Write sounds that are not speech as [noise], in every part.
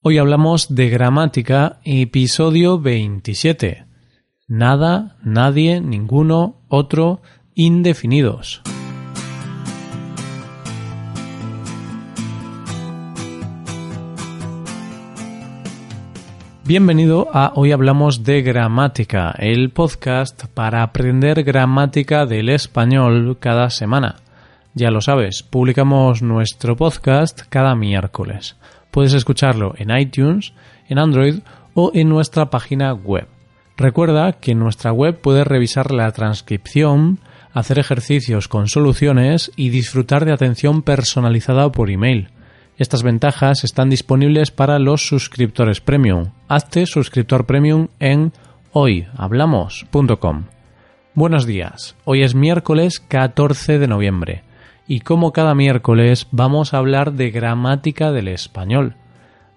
Hoy hablamos de gramática, episodio 27. Nada, nadie, ninguno, otro, indefinidos. Bienvenido a Hoy Hablamos de Gramática, el podcast para aprender gramática del español cada semana. Ya lo sabes, publicamos nuestro podcast cada miércoles. Puedes escucharlo en iTunes, en Android o en nuestra página web. Recuerda que en nuestra web puedes revisar la transcripción, hacer ejercicios con soluciones y disfrutar de atención personalizada por email. Estas ventajas están disponibles para los suscriptores premium. Hazte suscriptor premium en hoyhablamos.com. Buenos días. Hoy es miércoles 14 de noviembre y como cada miércoles vamos a hablar de gramática del español.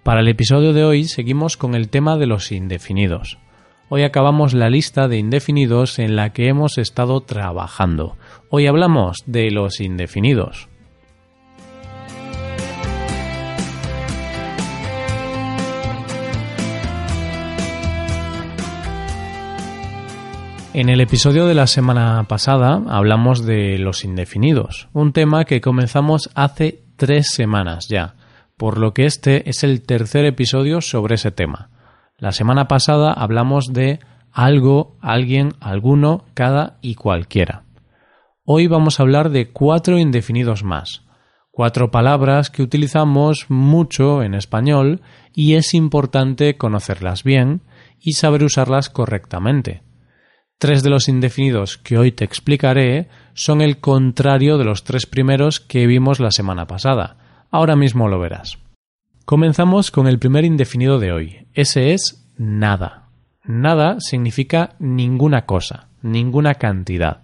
Para el episodio de hoy seguimos con el tema de los indefinidos. Hoy acabamos la lista de indefinidos en la que hemos estado trabajando. Hoy hablamos de los indefinidos. En el episodio de la semana pasada hablamos de los indefinidos, un tema que comenzamos hace tres semanas ya, por lo que este es el tercer episodio sobre ese tema. La semana pasada hablamos de algo, alguien, alguno, cada y cualquiera. Hoy vamos a hablar de cuatro indefinidos más, cuatro palabras que utilizamos mucho en español y es importante conocerlas bien y saber usarlas correctamente. Tres de los indefinidos que hoy te explicaré son el contrario de los tres primeros que vimos la semana pasada. Ahora mismo lo verás. Comenzamos con el primer indefinido de hoy. Ese es nada. Nada significa ninguna cosa, ninguna cantidad.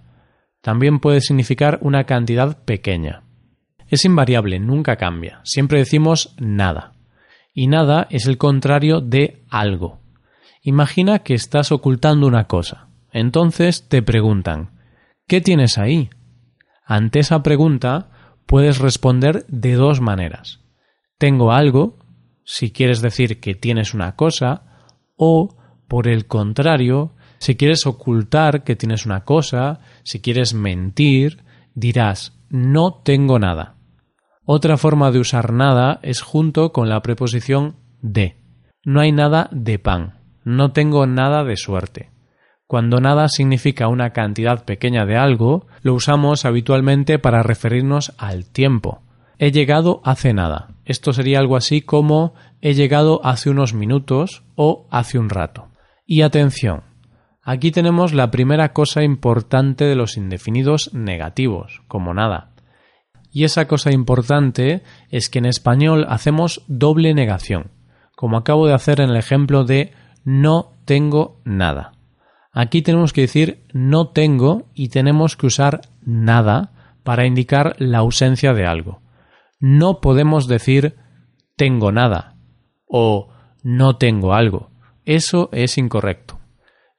También puede significar una cantidad pequeña. Es invariable, nunca cambia. Siempre decimos nada. Y nada es el contrario de algo. Imagina que estás ocultando una cosa. Entonces te preguntan ¿Qué tienes ahí? Ante esa pregunta puedes responder de dos maneras. Tengo algo, si quieres decir que tienes una cosa, o, por el contrario, si quieres ocultar que tienes una cosa, si quieres mentir, dirás no tengo nada. Otra forma de usar nada es junto con la preposición de. No hay nada de pan. No tengo nada de suerte. Cuando nada significa una cantidad pequeña de algo, lo usamos habitualmente para referirnos al tiempo. He llegado hace nada. Esto sería algo así como he llegado hace unos minutos o hace un rato. Y atención, aquí tenemos la primera cosa importante de los indefinidos negativos, como nada. Y esa cosa importante es que en español hacemos doble negación, como acabo de hacer en el ejemplo de no tengo nada. Aquí tenemos que decir no tengo y tenemos que usar nada para indicar la ausencia de algo. No podemos decir tengo nada o no tengo algo. Eso es incorrecto.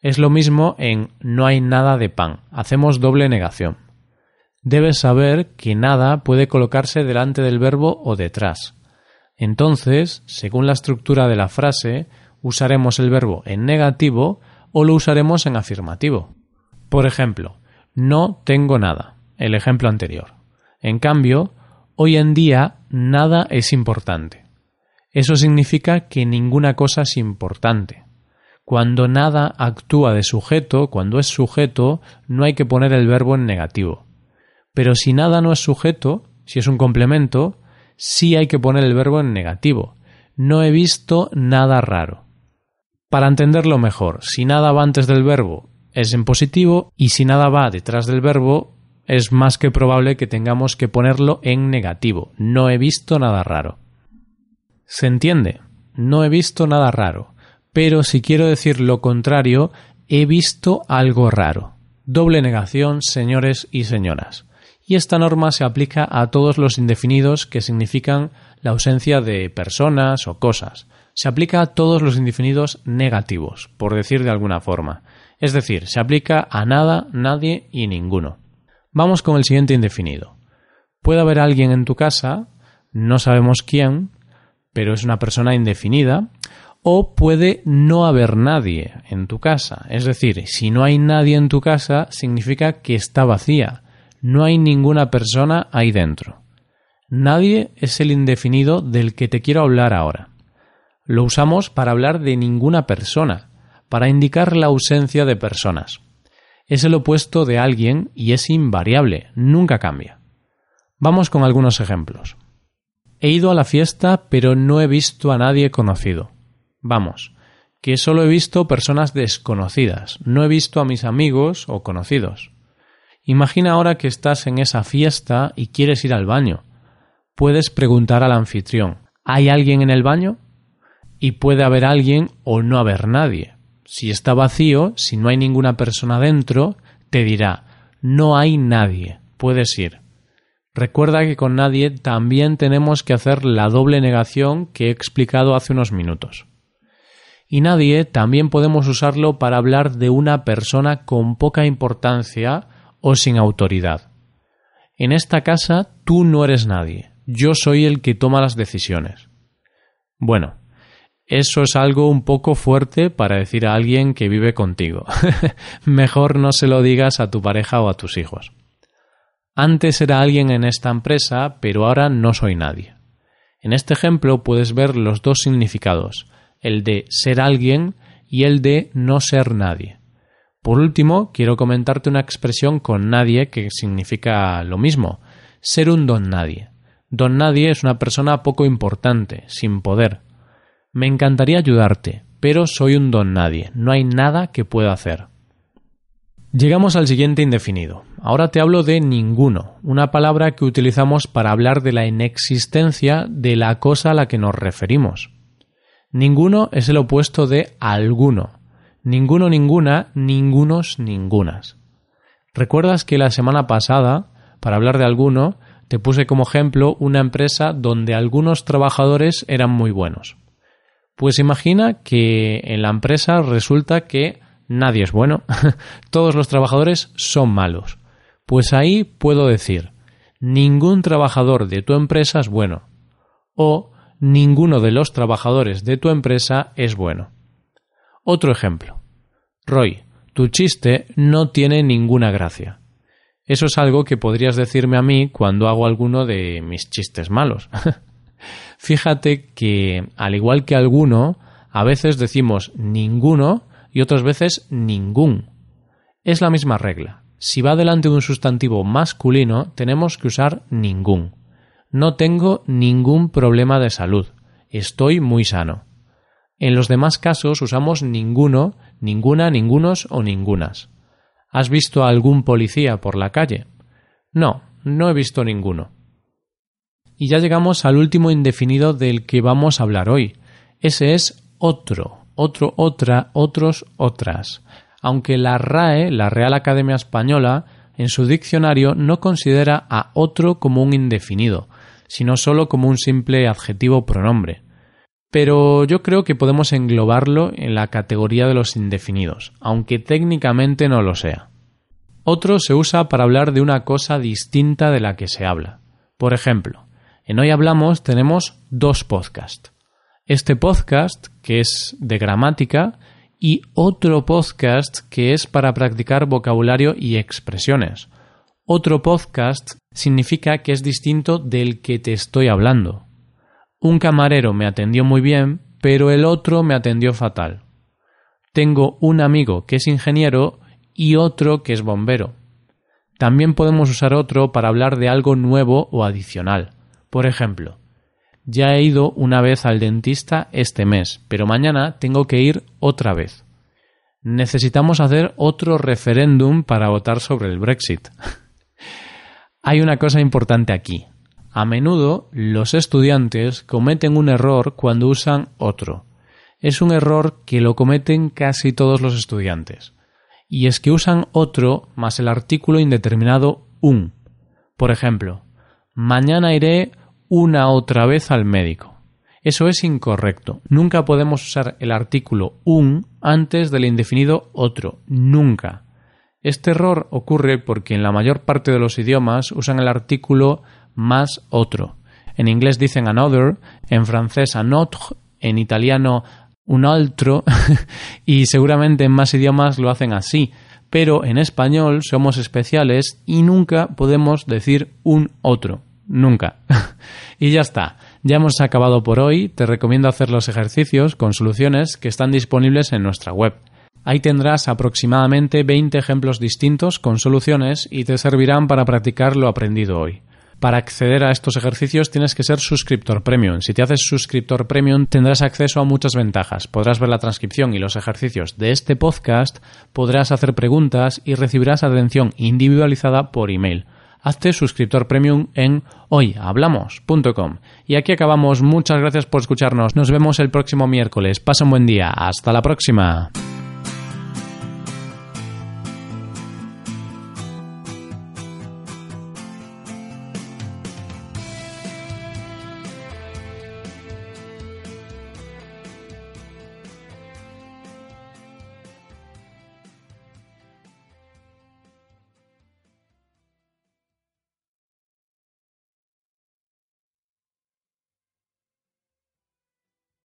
Es lo mismo en no hay nada de pan. Hacemos doble negación. Debes saber que nada puede colocarse delante del verbo o detrás. Entonces, según la estructura de la frase, usaremos el verbo en negativo o lo usaremos en afirmativo. Por ejemplo, no tengo nada, el ejemplo anterior. En cambio, hoy en día nada es importante. Eso significa que ninguna cosa es importante. Cuando nada actúa de sujeto, cuando es sujeto, no hay que poner el verbo en negativo. Pero si nada no es sujeto, si es un complemento, sí hay que poner el verbo en negativo. No he visto nada raro. Para entenderlo mejor, si nada va antes del verbo es en positivo y si nada va detrás del verbo es más que probable que tengamos que ponerlo en negativo. No he visto nada raro. ¿Se entiende? No he visto nada raro. Pero si quiero decir lo contrario, he visto algo raro. Doble negación, señores y señoras. Y esta norma se aplica a todos los indefinidos que significan la ausencia de personas o cosas se aplica a todos los indefinidos negativos, por decir de alguna forma. Es decir, se aplica a nada, nadie y ninguno. Vamos con el siguiente indefinido. Puede haber alguien en tu casa, no sabemos quién, pero es una persona indefinida, o puede no haber nadie en tu casa. Es decir, si no hay nadie en tu casa, significa que está vacía. No hay ninguna persona ahí dentro. Nadie es el indefinido del que te quiero hablar ahora. Lo usamos para hablar de ninguna persona, para indicar la ausencia de personas. Es el opuesto de alguien y es invariable, nunca cambia. Vamos con algunos ejemplos. He ido a la fiesta pero no he visto a nadie conocido. Vamos, que solo he visto personas desconocidas, no he visto a mis amigos o conocidos. Imagina ahora que estás en esa fiesta y quieres ir al baño. Puedes preguntar al anfitrión ¿Hay alguien en el baño? Y puede haber alguien o no haber nadie. Si está vacío, si no hay ninguna persona dentro, te dirá no hay nadie, puedes ir. Recuerda que con nadie también tenemos que hacer la doble negación que he explicado hace unos minutos. Y nadie también podemos usarlo para hablar de una persona con poca importancia o sin autoridad. En esta casa tú no eres nadie, yo soy el que toma las decisiones. Bueno, eso es algo un poco fuerte para decir a alguien que vive contigo. [laughs] Mejor no se lo digas a tu pareja o a tus hijos. Antes era alguien en esta empresa, pero ahora no soy nadie. En este ejemplo puedes ver los dos significados, el de ser alguien y el de no ser nadie. Por último, quiero comentarte una expresión con nadie que significa lo mismo, ser un don nadie. Don nadie es una persona poco importante, sin poder. Me encantaría ayudarte, pero soy un don nadie, no hay nada que pueda hacer. Llegamos al siguiente indefinido. Ahora te hablo de ninguno, una palabra que utilizamos para hablar de la inexistencia de la cosa a la que nos referimos. Ninguno es el opuesto de alguno. Ninguno, ninguna, ningunos, ningunas. ¿Recuerdas que la semana pasada, para hablar de alguno, te puse como ejemplo una empresa donde algunos trabajadores eran muy buenos? Pues imagina que en la empresa resulta que nadie es bueno, [laughs] todos los trabajadores son malos. Pues ahí puedo decir, ningún trabajador de tu empresa es bueno. O ninguno de los trabajadores de tu empresa es bueno. Otro ejemplo. Roy, tu chiste no tiene ninguna gracia. Eso es algo que podrías decirme a mí cuando hago alguno de mis chistes malos. [laughs] Fíjate que, al igual que alguno, a veces decimos ninguno y otras veces ningún. Es la misma regla. Si va delante de un sustantivo masculino, tenemos que usar ningún. No tengo ningún problema de salud. Estoy muy sano. En los demás casos usamos ninguno, ninguna, ningunos o ningunas. ¿Has visto a algún policía por la calle? No, no he visto ninguno. Y ya llegamos al último indefinido del que vamos a hablar hoy. Ese es otro, otro, otra, otros, otras. Aunque la RAE, la Real Academia Española, en su diccionario no considera a otro como un indefinido, sino solo como un simple adjetivo pronombre. Pero yo creo que podemos englobarlo en la categoría de los indefinidos, aunque técnicamente no lo sea. Otro se usa para hablar de una cosa distinta de la que se habla. Por ejemplo, en Hoy Hablamos tenemos dos podcasts. Este podcast, que es de gramática, y otro podcast que es para practicar vocabulario y expresiones. Otro podcast significa que es distinto del que te estoy hablando. Un camarero me atendió muy bien, pero el otro me atendió fatal. Tengo un amigo que es ingeniero y otro que es bombero. También podemos usar otro para hablar de algo nuevo o adicional. Por ejemplo, ya he ido una vez al dentista este mes, pero mañana tengo que ir otra vez. Necesitamos hacer otro referéndum para votar sobre el Brexit. [laughs] Hay una cosa importante aquí. A menudo los estudiantes cometen un error cuando usan otro. Es un error que lo cometen casi todos los estudiantes. Y es que usan otro más el artículo indeterminado un. Por ejemplo, mañana iré una otra vez al médico. Eso es incorrecto. Nunca podemos usar el artículo un antes del indefinido otro. Nunca. Este error ocurre porque en la mayor parte de los idiomas usan el artículo más otro. En inglés dicen another, en francés un autre, en italiano un altro [laughs] y seguramente en más idiomas lo hacen así. Pero en español somos especiales y nunca podemos decir un otro. Nunca. [laughs] y ya está. Ya hemos acabado por hoy. Te recomiendo hacer los ejercicios con soluciones que están disponibles en nuestra web. Ahí tendrás aproximadamente 20 ejemplos distintos con soluciones y te servirán para practicar lo aprendido hoy. Para acceder a estos ejercicios tienes que ser suscriptor premium. Si te haces suscriptor premium tendrás acceso a muchas ventajas. Podrás ver la transcripción y los ejercicios de este podcast, podrás hacer preguntas y recibirás atención individualizada por email. Hazte suscriptor premium en hoyhablamos.com. Y aquí acabamos. Muchas gracias por escucharnos. Nos vemos el próximo miércoles. Pasa un buen día. Hasta la próxima.